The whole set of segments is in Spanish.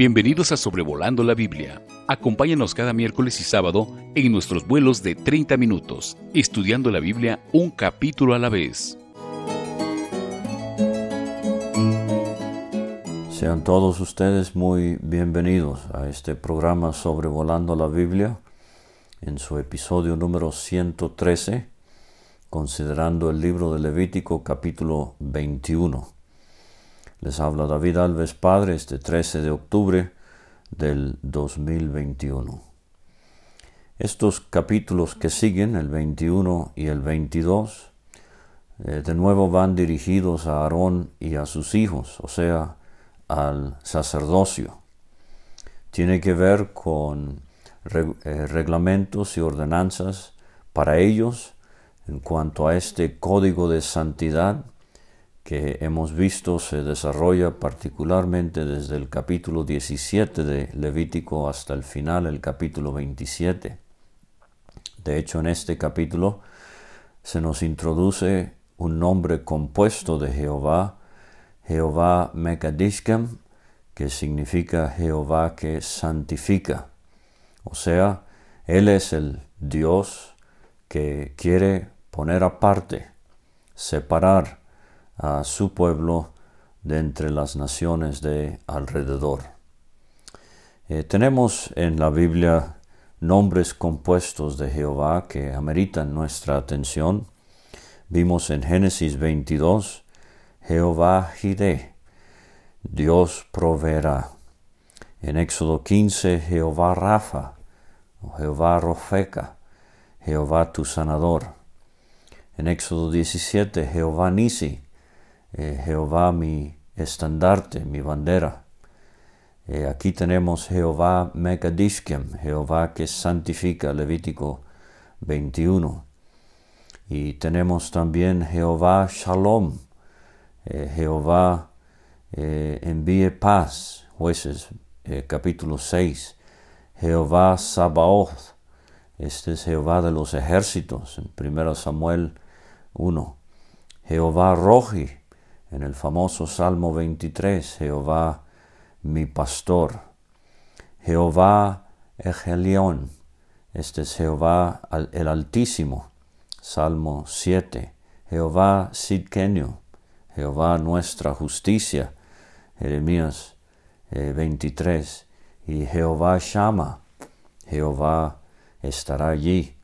Bienvenidos a Sobrevolando la Biblia. Acompáñanos cada miércoles y sábado en nuestros vuelos de 30 minutos, estudiando la Biblia un capítulo a la vez. Sean todos ustedes muy bienvenidos a este programa Sobrevolando la Biblia en su episodio número 113, considerando el libro de Levítico capítulo 21. Les habla David Alves Padre este 13 de octubre del 2021. Estos capítulos que siguen, el 21 y el 22, eh, de nuevo van dirigidos a Aarón y a sus hijos, o sea, al sacerdocio. Tiene que ver con eh, reglamentos y ordenanzas para ellos en cuanto a este código de santidad que hemos visto se desarrolla particularmente desde el capítulo 17 de Levítico hasta el final, el capítulo 27. De hecho, en este capítulo se nos introduce un nombre compuesto de Jehová, Jehová Mekadishkem, que significa Jehová que santifica. O sea, Él es el Dios que quiere poner aparte, separar, a su pueblo de entre las naciones de alrededor. Eh, tenemos en la Biblia nombres compuestos de Jehová que ameritan nuestra atención. Vimos en Génesis 22, Jehová Jireh, Dios proveerá. En Éxodo 15, Jehová Rafa, o Jehová Rofeca, Jehová tu sanador. En Éxodo 17, Jehová Nisi, eh, Jehová mi estandarte, mi bandera. Eh, aquí tenemos Jehová Mekadishkem, Jehová que santifica, Levítico 21. Y tenemos también Jehová Shalom, eh, Jehová envíe paz, jueces capítulo 6. Jehová Sabaoth, este es Jehová de los ejércitos, en 1 Samuel 1. Jehová Roji, en el famoso Salmo 23, Jehová mi pastor. Jehová Egelión, este es Jehová el Altísimo. Salmo 7. Jehová Sidkenio, Jehová nuestra justicia. Jeremías 23. Eh, y Jehová Shama, Jehová estará allí.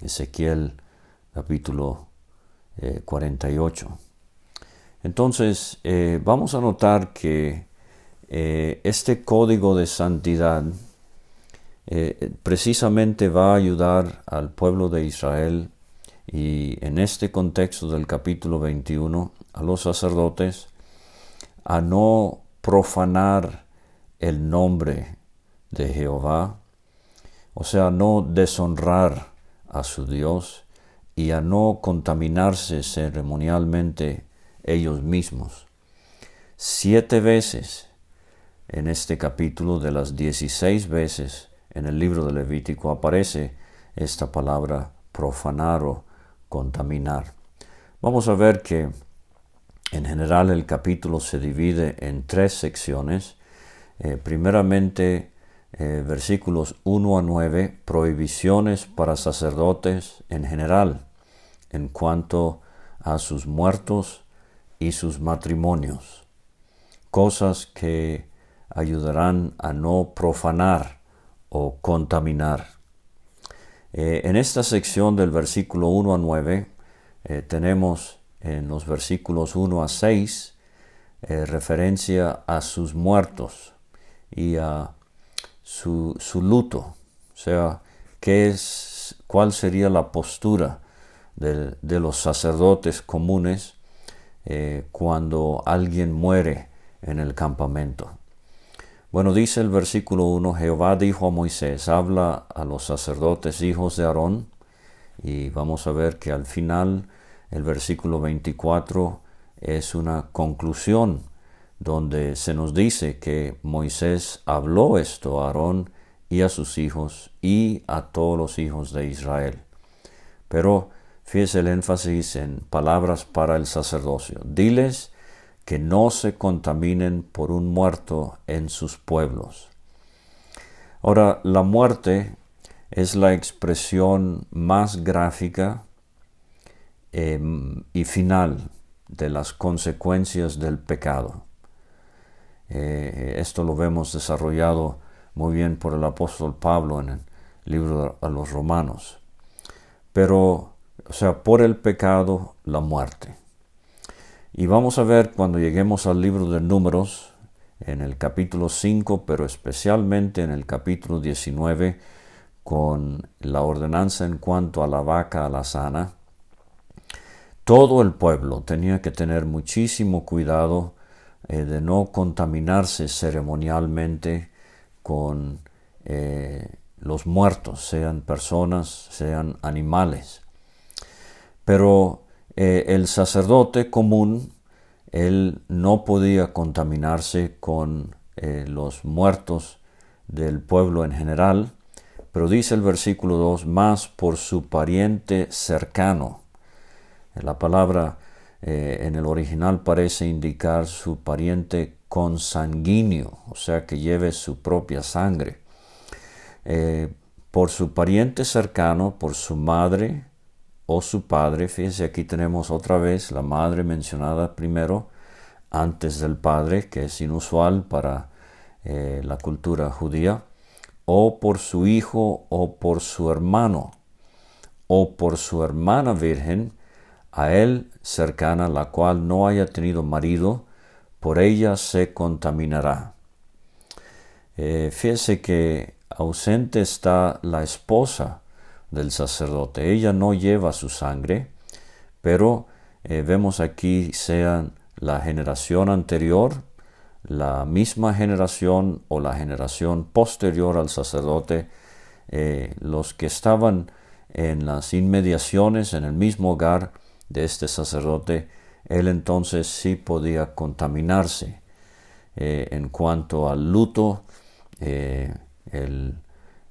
Ezequiel capítulo 48. Entonces, eh, vamos a notar que eh, este código de santidad eh, precisamente va a ayudar al pueblo de Israel y en este contexto del capítulo 21 a los sacerdotes a no profanar el nombre de Jehová, o sea, no deshonrar a su Dios y a no contaminarse ceremonialmente ellos mismos. Siete veces en este capítulo de las dieciséis veces en el libro de Levítico aparece esta palabra profanar o contaminar. Vamos a ver que en general el capítulo se divide en tres secciones. Eh, primeramente, eh, versículos 1 a 9, prohibiciones para sacerdotes en general en cuanto a sus muertos y sus matrimonios, cosas que ayudarán a no profanar o contaminar. Eh, en esta sección del versículo 1 a 9 eh, tenemos en los versículos 1 a 6 eh, referencia a sus muertos y a su, su, luto, o sea, qué es, cuál sería la postura de, de los sacerdotes comunes eh, cuando alguien muere en el campamento. Bueno, dice el versículo 1, Jehová dijo a Moisés, habla a los sacerdotes hijos de Aarón, y vamos a ver que al final el versículo 24 es una conclusión donde se nos dice que Moisés habló esto a Aarón y a sus hijos y a todos los hijos de Israel. Pero Fíjese el énfasis en palabras para el sacerdocio. Diles que no se contaminen por un muerto en sus pueblos. Ahora, la muerte es la expresión más gráfica em, y final de las consecuencias del pecado. Eh, esto lo vemos desarrollado muy bien por el apóstol Pablo en el libro a los romanos. Pero, o sea, por el pecado, la muerte. Y vamos a ver cuando lleguemos al libro de números, en el capítulo 5, pero especialmente en el capítulo 19, con la ordenanza en cuanto a la vaca a la sana, todo el pueblo tenía que tener muchísimo cuidado eh, de no contaminarse ceremonialmente con eh, los muertos, sean personas, sean animales. Pero eh, el sacerdote común, él no podía contaminarse con los muertos del pueblo en general, pero dice el versículo 2, más por su pariente cercano. La palabra eh, en el original parece indicar su pariente consanguíneo, o sea que lleve su propia sangre. Eh, por su pariente cercano, por su madre o su padre, fíjense aquí tenemos otra vez la madre mencionada primero antes del padre, que es inusual para eh, la cultura judía, o por su hijo o por su hermano, o por su hermana virgen, a él cercana, la cual no haya tenido marido, por ella se contaminará. Eh, fíjese que ausente está la esposa del sacerdote. Ella no lleva su sangre, pero eh, vemos aquí sean la generación anterior, la misma generación o la generación posterior al sacerdote, eh, los que estaban en las inmediaciones, en el mismo hogar, de este sacerdote, él entonces sí podía contaminarse eh, en cuanto al luto, el,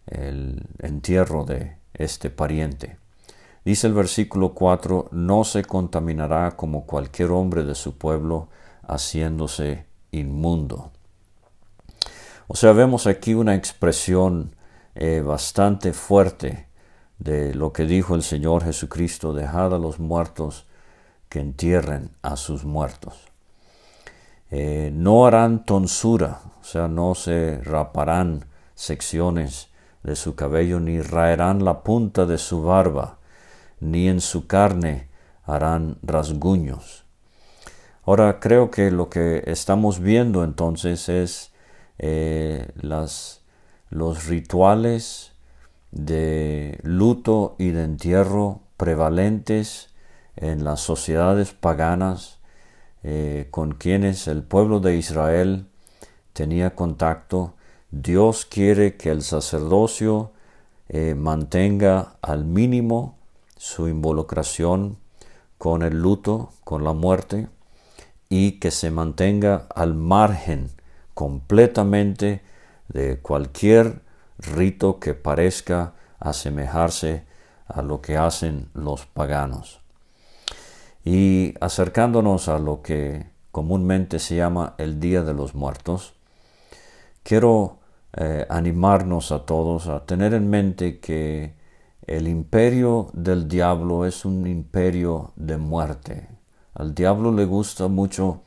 el entierro de este pariente. Dice el versículo 4, no se contaminará como cualquier hombre de su pueblo, haciéndose inmundo. O sea, vemos aquí una expresión eh, bastante fuerte de lo que dijo el Señor Jesucristo, dejad a los muertos que entierren a sus muertos. Eh, no harán tonsura, o sea, no se raparán secciones de su cabello, ni raerán la punta de su barba, ni en su carne harán rasguños. Ahora creo que lo que estamos viendo entonces es eh, las, los rituales de luto y de entierro prevalentes en las sociedades paganas eh, con quienes el pueblo de Israel tenía contacto, Dios quiere que el sacerdocio eh, mantenga al mínimo su involucración con el luto, con la muerte, y que se mantenga al margen completamente de cualquier rito que parezca asemejarse a lo que hacen los paganos. Y acercándonos a lo que comúnmente se llama el Día de los Muertos, quiero eh, animarnos a todos a tener en mente que el imperio del diablo es un imperio de muerte. Al diablo le gusta mucho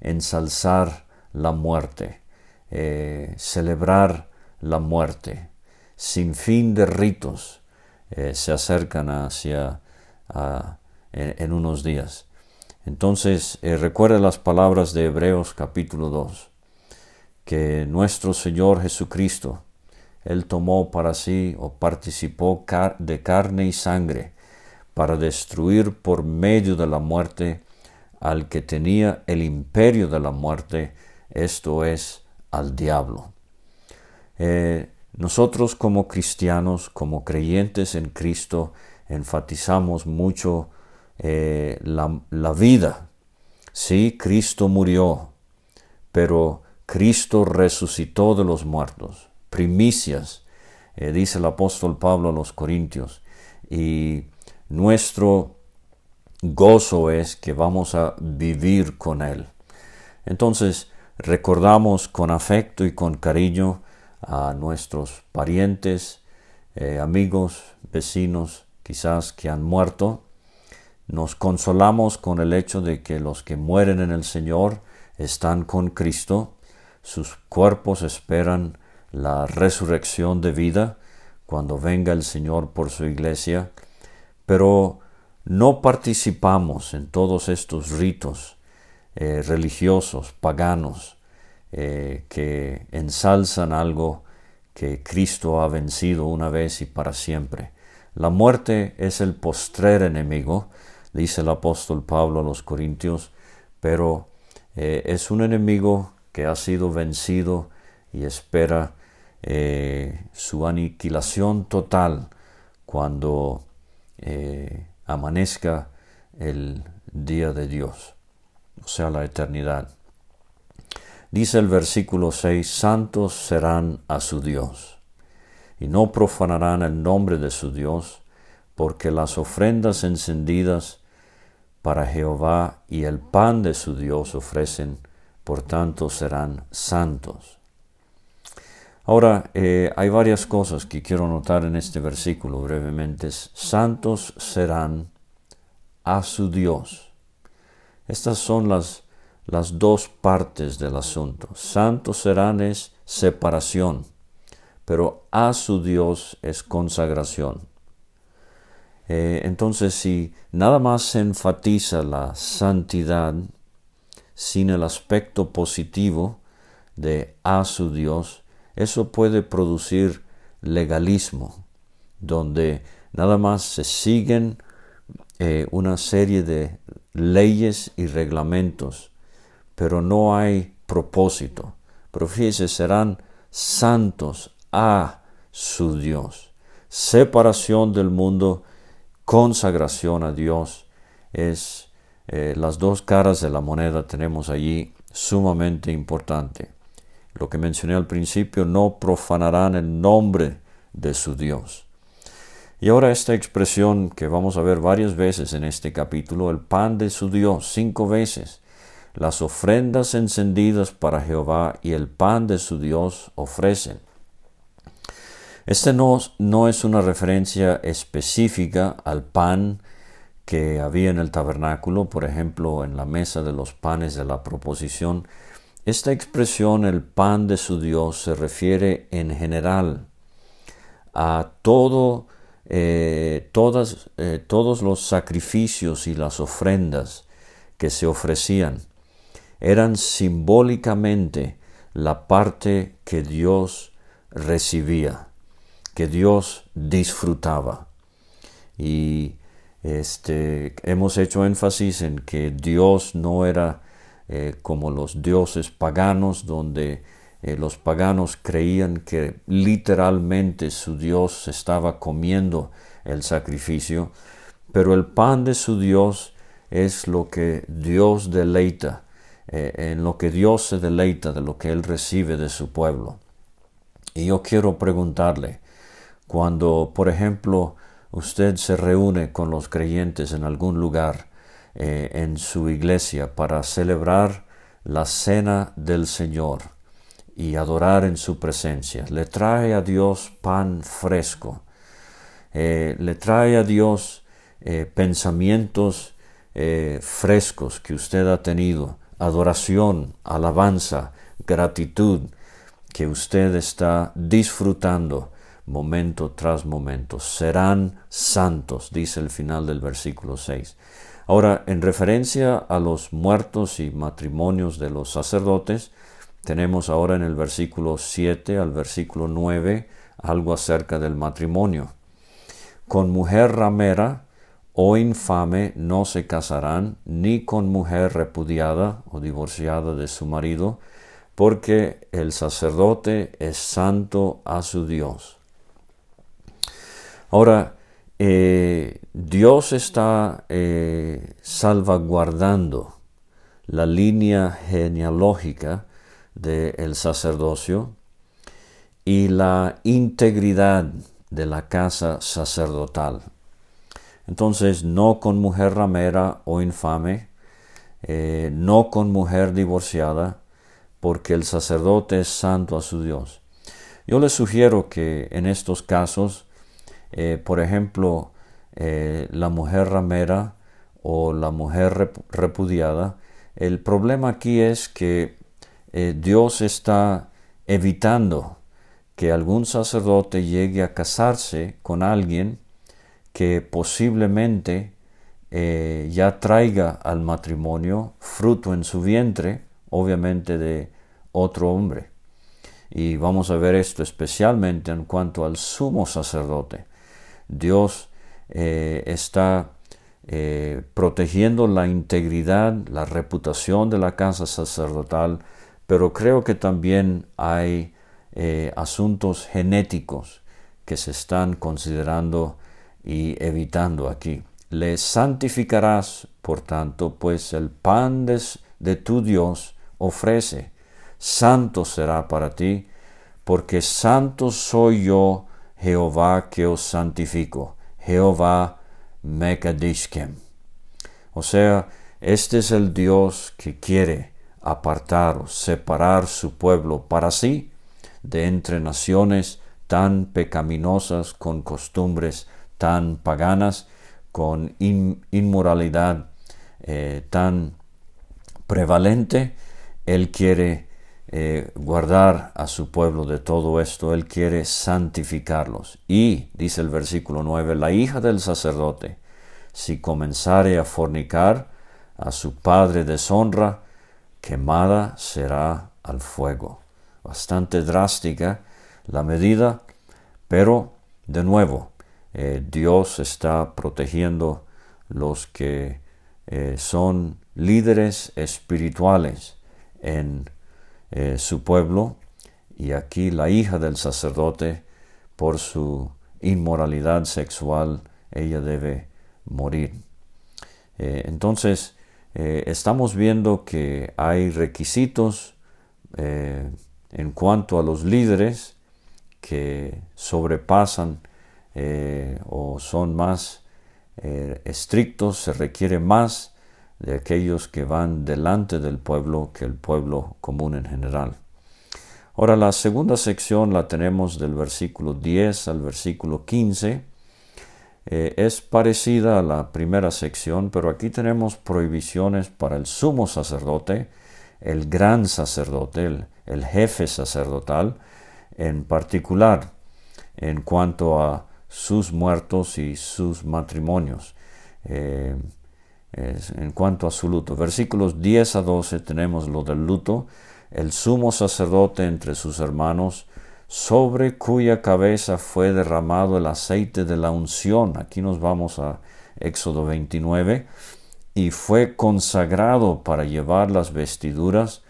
ensalzar la muerte, eh, celebrar la muerte. Sin fin de ritos eh, se acercan hacia en, unos días. Entonces, eh, recuerda las palabras de Hebreos capítulo 2, que nuestro Señor Jesucristo, Él tomó para sí o participó de carne y sangre para destruir por medio de la muerte al que tenía el imperio de la muerte, esto es, al diablo. Eh, nosotros como cristianos, como creyentes en Cristo, enfatizamos mucho eh, la, vida. Sí, Cristo murió, pero Cristo resucitó de los muertos, primicias, eh, dice el apóstol Pablo a los Corintios, y nuestro gozo es que vamos a vivir con Él. Entonces, recordamos con afecto y con cariño a nuestros parientes, eh, amigos, vecinos, quizás que han muerto. Nos consolamos con el hecho de que los que mueren en el Señor están con Cristo, sus cuerpos esperan la resurrección de vida cuando venga el Señor por su iglesia, pero no participamos en todos estos ritos eh, religiosos, paganos, eh, que ensalzan algo que Cristo ha vencido una vez y para siempre. La muerte es el postrer enemigo, dice el apóstol Pablo a los Corintios, pero eh, es un enemigo que ha sido vencido y espera su aniquilación total cuando amanezca el día de Dios, o sea, la eternidad. Dice el versículo 6, santos serán a su Dios, y no profanarán el nombre de su Dios, porque las ofrendas encendidas para Jehová y el pan de su Dios ofrecen, por tanto serán santos. Ahora, eh, hay varias cosas que quiero notar en este versículo brevemente. Santos serán a su Dios. Estas son las, las dos partes del asunto. Santos serán es separación, pero a su Dios es consagración. Eh, entonces, si nada más se enfatiza la santidad sin el aspecto positivo de a su Dios, eso puede producir legalismo, donde nada más se siguen eh, una serie de leyes y reglamentos, pero no hay propósito. Pero serán santos a su Dios. Separación del mundo, consagración a Dios, es eh, las dos caras de la moneda tenemos allí sumamente importante. Lo que mencioné al principio, no profanarán el nombre de su Dios. Y ahora esta expresión que vamos a ver varias veces en este capítulo, el pan de su Dios, cinco veces. Las ofrendas encendidas para Jehová y el pan de su Dios ofrecen. Este no, no es una referencia específica al pan que había en el tabernáculo, por ejemplo, en la mesa de los panes de la proposición, esta expresión, el pan de su Dios, se refiere en general a todo, eh, todas, eh, todos los sacrificios y las ofrendas que se ofrecían. Eran simbólicamente la parte que Dios recibía, que Dios disfrutaba. Y este, hemos hecho énfasis en que Dios no era eh, como los dioses paganos, donde eh, los paganos creían que literalmente su Dios estaba comiendo el sacrificio, pero el pan de su Dios es lo que Dios deleita, eh, en lo que Dios se deleita de lo que Él recibe de su pueblo. Y yo quiero preguntarle, cuando, por ejemplo, usted se reúne con los creyentes en algún lugar, eh, en su iglesia para celebrar la cena del Señor y adorar en su presencia. Le trae a Dios pan fresco, eh, le trae a Dios eh, pensamientos frescos que usted ha tenido, adoración, alabanza, gratitud que usted está disfrutando momento tras momento. Serán santos, dice el final del versículo 6. Ahora, en referencia a los muertos y matrimonios de los sacerdotes, tenemos ahora en el versículo 7 al versículo 9 algo acerca del matrimonio. Con mujer ramera o infame no se casarán, ni con mujer repudiada o divorciada de su marido, porque el sacerdote es santo a su Dios. Ahora, eh, Dios está eh, salvaguardando la línea genealógica del sacerdocio y la integridad de la casa sacerdotal. Entonces, no con mujer ramera o infame, eh, no con mujer divorciada, porque el sacerdote es santo a su Dios. Yo les sugiero que en estos casos, eh, por ejemplo, eh, la mujer ramera o la mujer repudiada, el problema aquí es que Dios está evitando que algún sacerdote llegue a casarse con alguien que posiblemente eh, ya traiga al matrimonio fruto en su vientre, obviamente de otro hombre. Y vamos a ver esto especialmente en cuanto al sumo sacerdote. Dios eh, está eh, protegiendo la integridad, la reputación de la casa sacerdotal, pero creo que también hay asuntos genéticos que se están considerando y evitando aquí. Le santificarás, por tanto, pues el pan de, tu Dios ofrece. Santo será para ti, porque santo soy yo, Jehová, que os santifico. Jehová Mekadishkem. O sea, este es el Dios que quiere apartar o separar su pueblo para sí de entre naciones tan pecaminosas con costumbres tan paganas, con inmoralidad eh, tan prevalente, Él quiere eh, guardar a su pueblo de todo esto, Él quiere santificarlos. Y, dice el versículo 9, la hija del sacerdote, si comenzare a fornicar, a su padre deshonra, quemada será al fuego. Bastante drástica la medida, pero de nuevo, eh, Dios está protegiendo los que eh, son líderes espirituales en eh, su pueblo y aquí la hija del sacerdote por su inmoralidad sexual ella debe morir. entonces estamos viendo que hay requisitos en cuanto a los líderes que sobrepasan eh, o son más eh, estrictos, se requiere más de aquellos que van delante del pueblo que el pueblo común en general. Ahora la segunda sección la tenemos del versículo 10 al versículo 15. Eh, es parecida a la primera sección, pero aquí tenemos prohibiciones para el sumo sacerdote, el gran sacerdote, el jefe sacerdotal, en particular en cuanto a sus muertos y sus matrimonios. Eh, en cuanto a su luto, versículos 10 a 12 tenemos lo del luto, el sumo sacerdote entre sus hermanos, sobre cuya cabeza fue derramado el aceite de la unción. Aquí nos vamos a Éxodo 29. Y fue consagrado para llevar las vestiduras,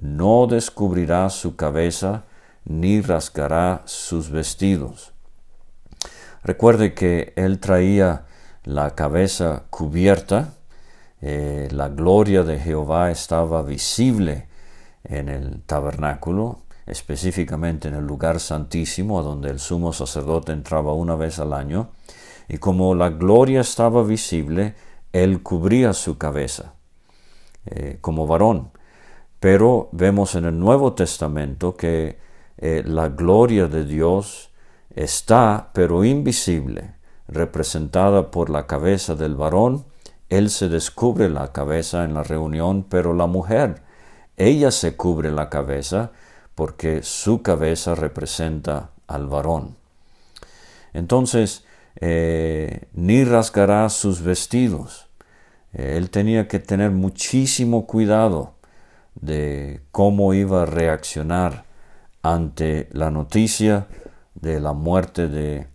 no descubrirá su cabeza, ni rasgará sus vestidos. Recuerde que él traía la cabeza cubierta, eh, la gloria de Jehová estaba visible en el tabernáculo, específicamente en el lugar santísimo, donde el sumo sacerdote entraba una vez al año, y como la gloria estaba visible, él cubría su cabeza eh, como varón. Pero vemos en el Nuevo Testamento que eh, la gloria de Dios está, pero invisible, representada por la cabeza del varón. Él se descubre la cabeza en la reunión, pero la mujer, ella se cubre la cabeza porque su cabeza representa al varón. Entonces, eh, ni rasgará sus vestidos. Eh, él tenía que tener muchísimo cuidado de cómo iba a reaccionar ante la noticia de la muerte de,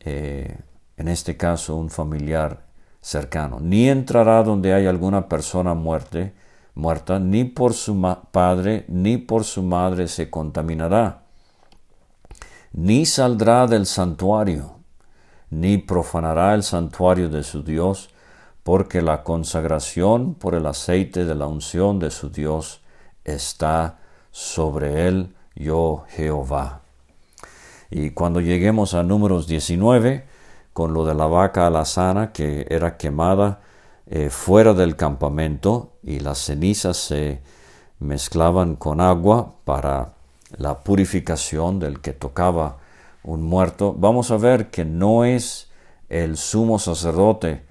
eh, en este caso, un familiar cercano. Ni entrará donde hay alguna persona muerte, muerta, ni por su padre, ni por su madre se contaminará. Ni saldrá del santuario, ni profanará el santuario de su Dios, porque la consagración por el aceite de la unción de su Dios está sobre él, yo Jehová. Y cuando lleguemos a números 19, con lo de la vaca alazana que era quemada eh, fuera del campamento y las cenizas se mezclaban con agua para la purificación del que tocaba un muerto, vamos a ver que no es el sumo sacerdote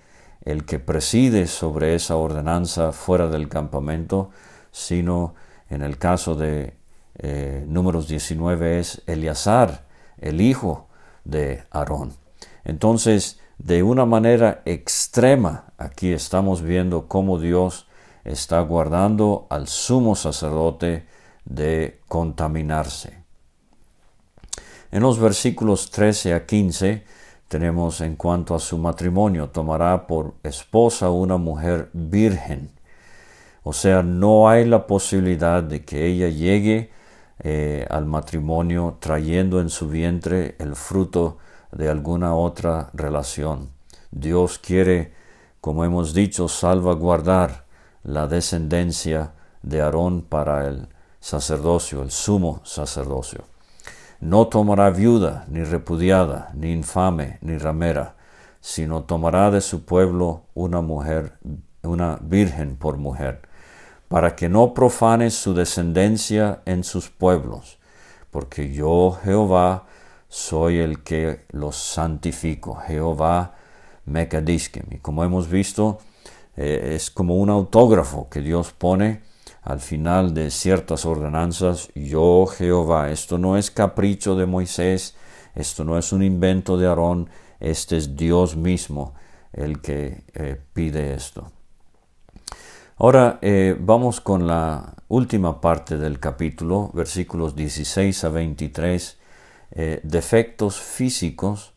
el que preside sobre esa ordenanza fuera del campamento, sino en el caso de eh, números 19 es Eleazar, el hijo de Aarón. Entonces, de una manera extrema, aquí estamos viendo cómo Dios está guardando al sumo sacerdote de contaminarse. En los versículos 13 a 15 tenemos en cuanto a su matrimonio, tomará por esposa una mujer virgen. O sea, no hay la posibilidad de que ella llegue eh, al matrimonio trayendo en su vientre el fruto de alguna otra relación. Dios quiere, como hemos dicho, salvaguardar la descendencia de Aarón para el sacerdocio, el sumo sacerdocio. No tomará viuda, ni repudiada, ni infame, ni ramera, sino tomará de su pueblo una mujer, una virgen por mujer, para que no profane su descendencia en sus pueblos, porque yo, Jehová, soy el que los santifico. Jehová Mekadiskim. Y como hemos visto, eh, es como un autógrafo que Dios pone al final de ciertas ordenanzas, yo Jehová, esto no es capricho de Moisés, esto no es un invento de Aarón, este es Dios mismo el que eh, pide esto. Ahora eh, vamos con la última parte del capítulo, versículos 16 a 23, eh, defectos físicos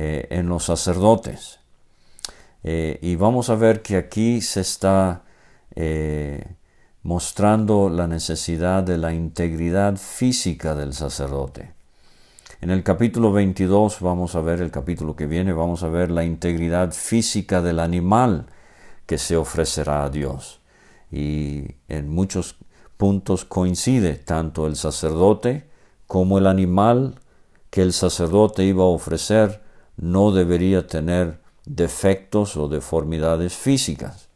en los sacerdotes. y vamos a ver que aquí se está mostrando la necesidad de la integridad física del sacerdote. En el capítulo 22 vamos a ver, el capítulo que viene, vamos a ver la integridad física del animal que se ofrecerá a Dios. Y en muchos puntos coincide tanto el sacerdote como el animal que el sacerdote iba a ofrecer no debería tener defectos o deformidades físicas.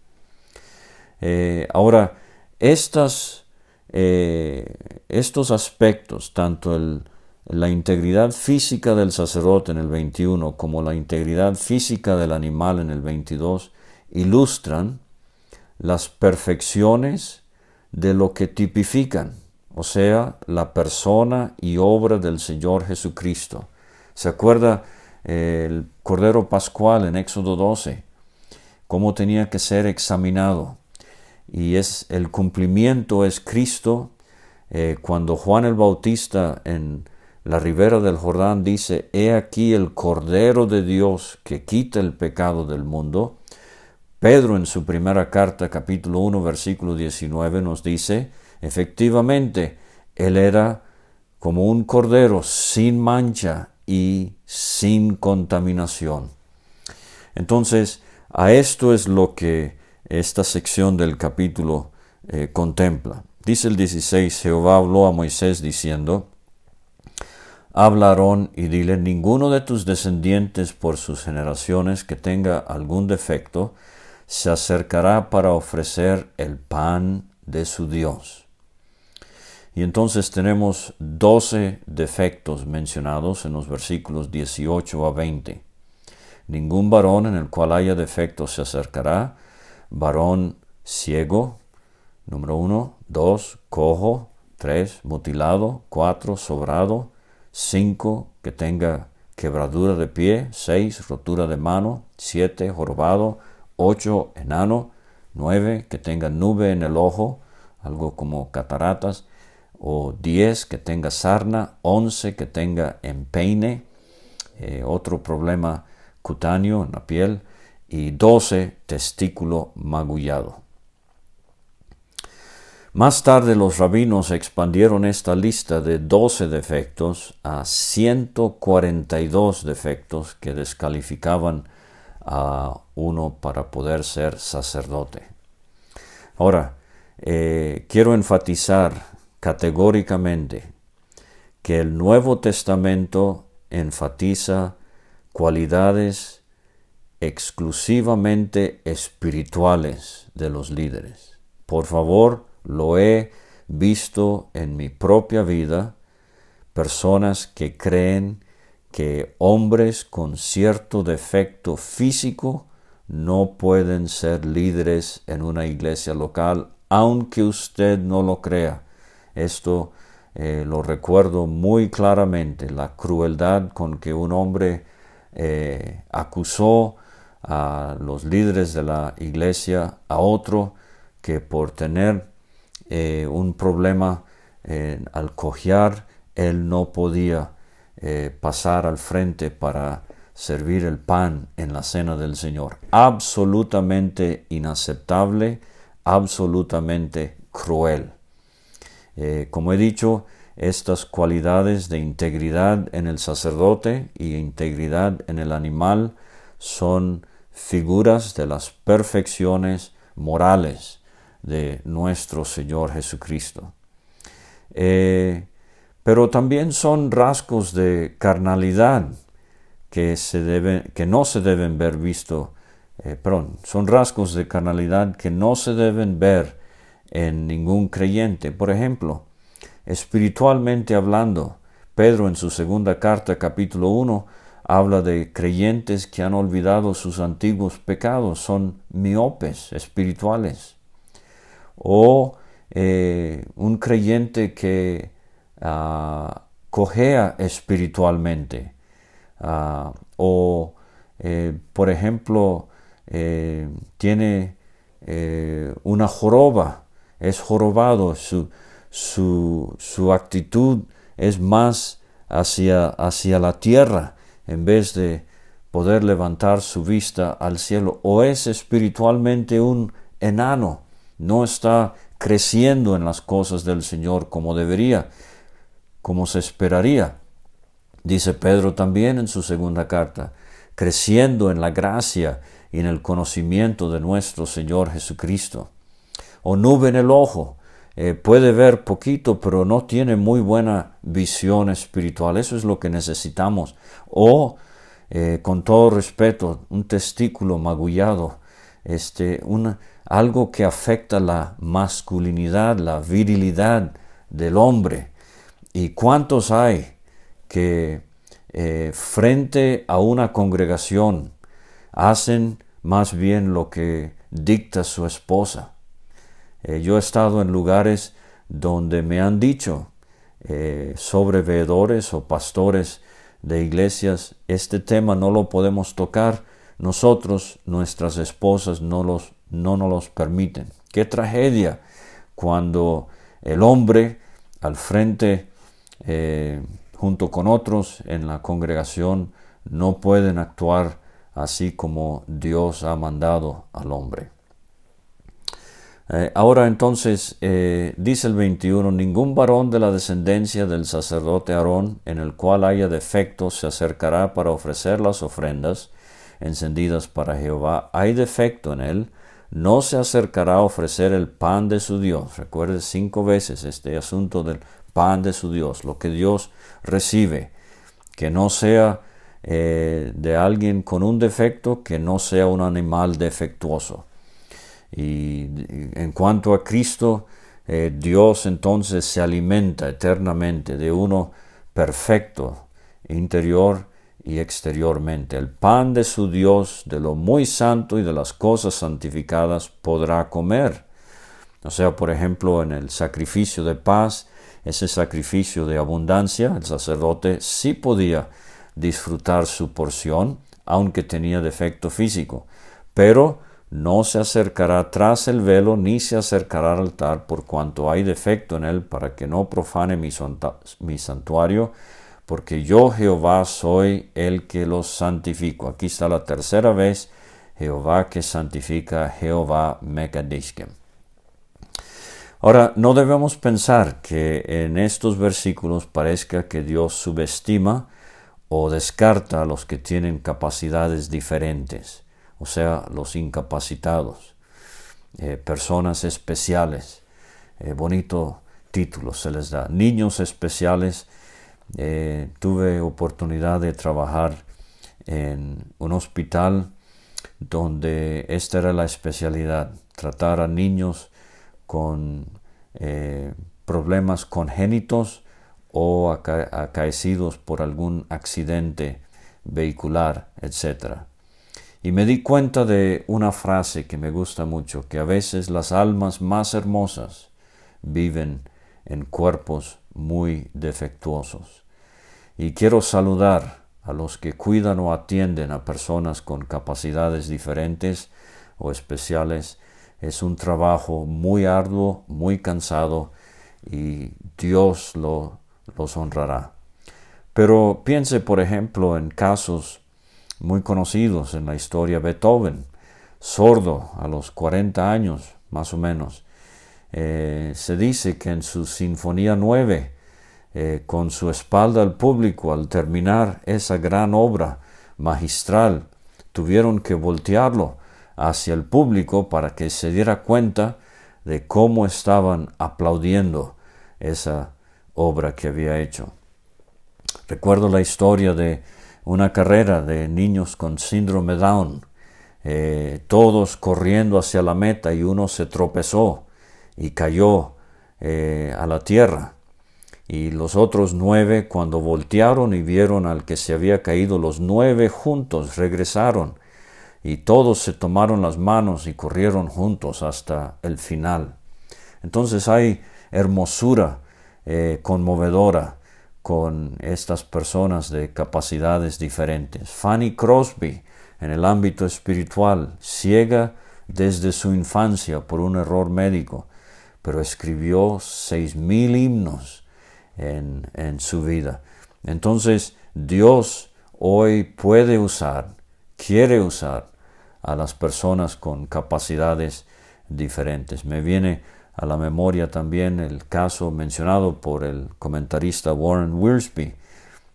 Eh, ahora, eh, estos aspectos, tanto la integridad física del sacerdote en el 21 como la integridad física del animal en el 22, ilustran las perfecciones de lo que tipifican, o sea, la persona y obra del Señor Jesucristo. ¿Se acuerda eh, el Cordero Pascual en Éxodo 12? ¿Cómo tenía que ser examinado? y es el cumplimiento es Cristo. Eh, cuando Juan el Bautista en la ribera del Jordán dice, He aquí el Cordero de Dios que quita el pecado del mundo, Pedro en su primera carta, capítulo 1, versículo 19, nos dice, efectivamente, Él era como un cordero sin mancha y sin contaminación. Entonces, a esto es lo que esta sección del capítulo eh, contempla. Dice el 16, Jehová habló a Moisés diciendo, Habla Aarón y dile, ninguno de tus descendientes por sus generaciones que tenga algún defecto, se acercará para ofrecer el pan de su Dios. Y entonces tenemos doce defectos mencionados en los versículos 18 a 20. Ningún varón en el cual haya defecto se acercará, varón ciego, número uno, dos, cojo, tres, mutilado, cuatro, sobrado, cinco, que tenga quebradura de pie, seis, rotura de mano, siete, jorobado, ocho, enano, nueve, que tenga nube en el ojo, algo como cataratas, o diez, que tenga sarna, once, que tenga empeine, eh, otro problema cutáneo en la piel, y 12 testículo magullado. Más tarde los rabinos expandieron esta lista de 12 defectos a 142 defectos que descalificaban a uno para poder ser sacerdote. Ahora, eh, quiero enfatizar categóricamente que el Nuevo Testamento enfatiza cualidades exclusivamente espirituales de los líderes. Por favor, lo he visto en mi propia vida, personas que creen que hombres con cierto defecto físico no pueden ser líderes en una iglesia local, aunque usted no lo crea. Esto eh, lo recuerdo muy claramente, la crueldad con que un hombre eh, acusó a los líderes de la iglesia, a otro que por tener eh, un problema al cojear, él no podía pasar al frente para servir el pan en la cena del Señor. Absolutamente inaceptable, absolutamente cruel. Eh, como he dicho, estas cualidades de integridad en el sacerdote y integridad en el animal son figuras de las perfecciones morales de nuestro Señor Jesucristo. Eh, pero también son rasgos de carnalidad que, se que no se deben ver visto, eh, perdón, son rasgos de carnalidad que no se deben ver en ningún creyente. Por ejemplo, espiritualmente hablando, Pedro en su segunda carta, capítulo 1, habla de creyentes que han olvidado sus antiguos pecados, son miopes espirituales. O eh, un creyente que ah, cojea espiritualmente. Ah, o, eh, por ejemplo, eh, tiene una joroba es jorobado, su, su, actitud es más hacia, hacia la tierra en vez de poder levantar su vista al cielo, o es espiritualmente un enano, no está creciendo en las cosas del Señor como debería, como se esperaría. Dice Pedro también en su segunda carta, creciendo en la gracia y en el conocimiento de nuestro Señor Jesucristo o nube en el ojo. Eh, puede ver poquito, pero no tiene muy buena visión espiritual. Eso es lo que necesitamos. O, eh, con todo respeto, un testículo magullado, este, algo que afecta la masculinidad, la virilidad del hombre. ¿Y cuántos hay que eh, frente a una congregación hacen más bien lo que dicta su esposa? Eh, yo he estado en lugares donde me han dicho eh, sobre veedores o pastores de iglesias, este tema no lo podemos tocar, nosotros, nuestras esposas, no, los, no nos los permiten. Qué tragedia cuando el hombre al frente, eh, junto con otros en la congregación, no pueden actuar así como Dios ha mandado al hombre. Eh, ahora entonces eh, dice el 21, ningún varón de la descendencia del sacerdote Aarón en el cual haya defecto se acercará para ofrecer las ofrendas encendidas para Jehová. Hay defecto en él, no se acercará a ofrecer el pan de su Dios. Recuerde cinco veces este asunto del pan de su Dios, lo que Dios recibe, que no sea eh, de alguien con un defecto, que no sea un animal defectuoso. Y en cuanto a Cristo, eh, Dios entonces se alimenta eternamente de uno perfecto, interior y exteriormente. El pan de su Dios, de lo muy santo y de las cosas santificadas, podrá comer. O sea, por ejemplo, en el sacrificio de paz, ese sacrificio de abundancia, el sacerdote sí podía disfrutar su porción, aunque tenía defecto físico. Pero no se acercará tras el velo ni se acercará al altar por cuanto hay defecto en él para que no profane mi, santuario, porque yo Jehová soy el que los santifico. Aquí está la tercera vez, Jehová que santifica, Jehová Mekadishkem. Ahora, no debemos pensar que en estos versículos parezca que Dios subestima o descarta a los que tienen capacidades diferentes o sea, los incapacitados, eh, personas especiales, eh, bonito título se les da, niños especiales. Eh, tuve oportunidad de trabajar en un hospital donde esta era la especialidad, tratar a niños con problemas congénitos o acaecidos por algún accidente vehicular, etc. Y me di cuenta de una frase que me gusta mucho, que a veces las almas más hermosas viven en cuerpos muy defectuosos. Y quiero saludar a los que cuidan o atienden a personas con capacidades diferentes o especiales. Es un trabajo muy arduo, muy cansado y Dios lo, los honrará. Pero piense, por ejemplo, en casos muy conocidos en la historia. Beethoven, sordo a los 40 años, más o menos. Eh, se dice que en su Sinfonía 9, eh, con su espalda al público al terminar esa gran obra magistral, tuvieron que voltearlo hacia el público para que se diera cuenta de cómo estaban aplaudiendo esa obra que había hecho. Recuerdo la historia de una carrera de niños con síndrome Down, eh, todos corriendo hacia la meta y uno se tropezó y cayó eh, a la tierra. Y los otros nueve, cuando voltearon y vieron al que se había caído, los nueve juntos regresaron y todos se tomaron las manos y corrieron juntos hasta el final. Entonces hay hermosura eh, conmovedora con estas personas de capacidades diferentes. Fanny Crosby, en el ámbito espiritual, ciega desde su infancia por un error médico, pero escribió seis mil himnos en, su vida. Entonces Dios hoy puede usar, quiere usar a las personas con capacidades diferentes. Me viene a la memoria también el caso mencionado por el comentarista Warren Wiersbe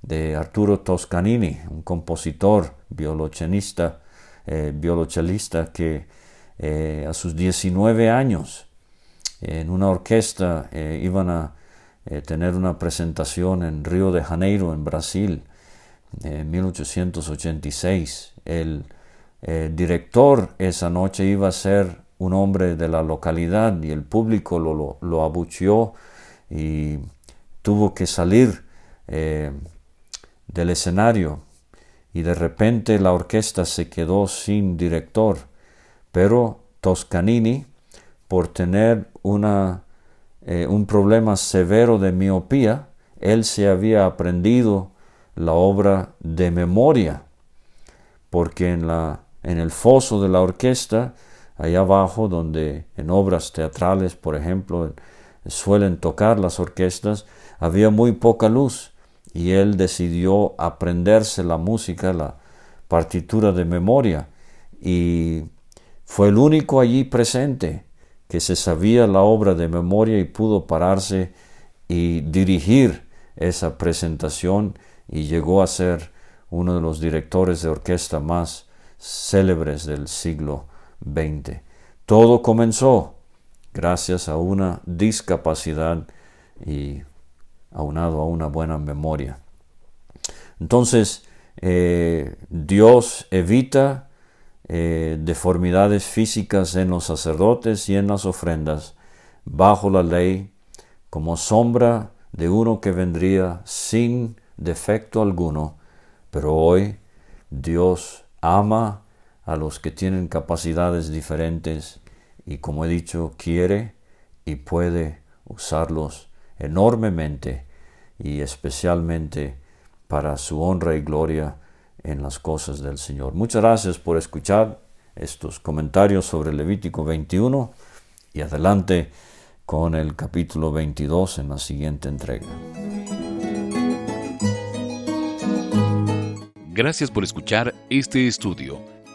de Arturo Toscanini, un compositor, violoncelista, eh, que eh, a sus 19 años en una orquesta eh, iban a eh, tener una presentación en Río de Janeiro, en Brasil, en 1886. El director esa noche iba a ser un hombre de la localidad y el público lo, lo, abucheó y tuvo que salir eh, del escenario. Y de repente la orquesta se quedó sin director, pero Toscanini, por tener una eh, un problema severo de miopía, él se había aprendido la obra de memoria, porque en, la, en el foso de la orquesta, allá abajo, donde en obras teatrales, por ejemplo, suelen tocar las orquestas, había muy poca luz y él decidió aprenderse la música, la partitura de memoria, y fue el único allí presente que se sabía la obra de memoria y pudo pararse y dirigir esa presentación y llegó a ser uno de los directores de orquesta más célebres del siglo XX. Todo comenzó gracias a una discapacidad y aunado a una buena memoria. Entonces, eh, Dios evita eh, deformidades físicas en los sacerdotes y en las ofrendas, bajo la ley, como sombra de uno que vendría sin defecto alguno, pero hoy Dios ama a los que tienen capacidades diferentes y como he dicho, quiere y puede usarlos enormemente y especialmente para su honra y gloria en las cosas del Señor. Muchas gracias por escuchar estos comentarios sobre Levítico 21 y adelante con el capítulo 22 en la siguiente entrega. Gracias por escuchar este estudio.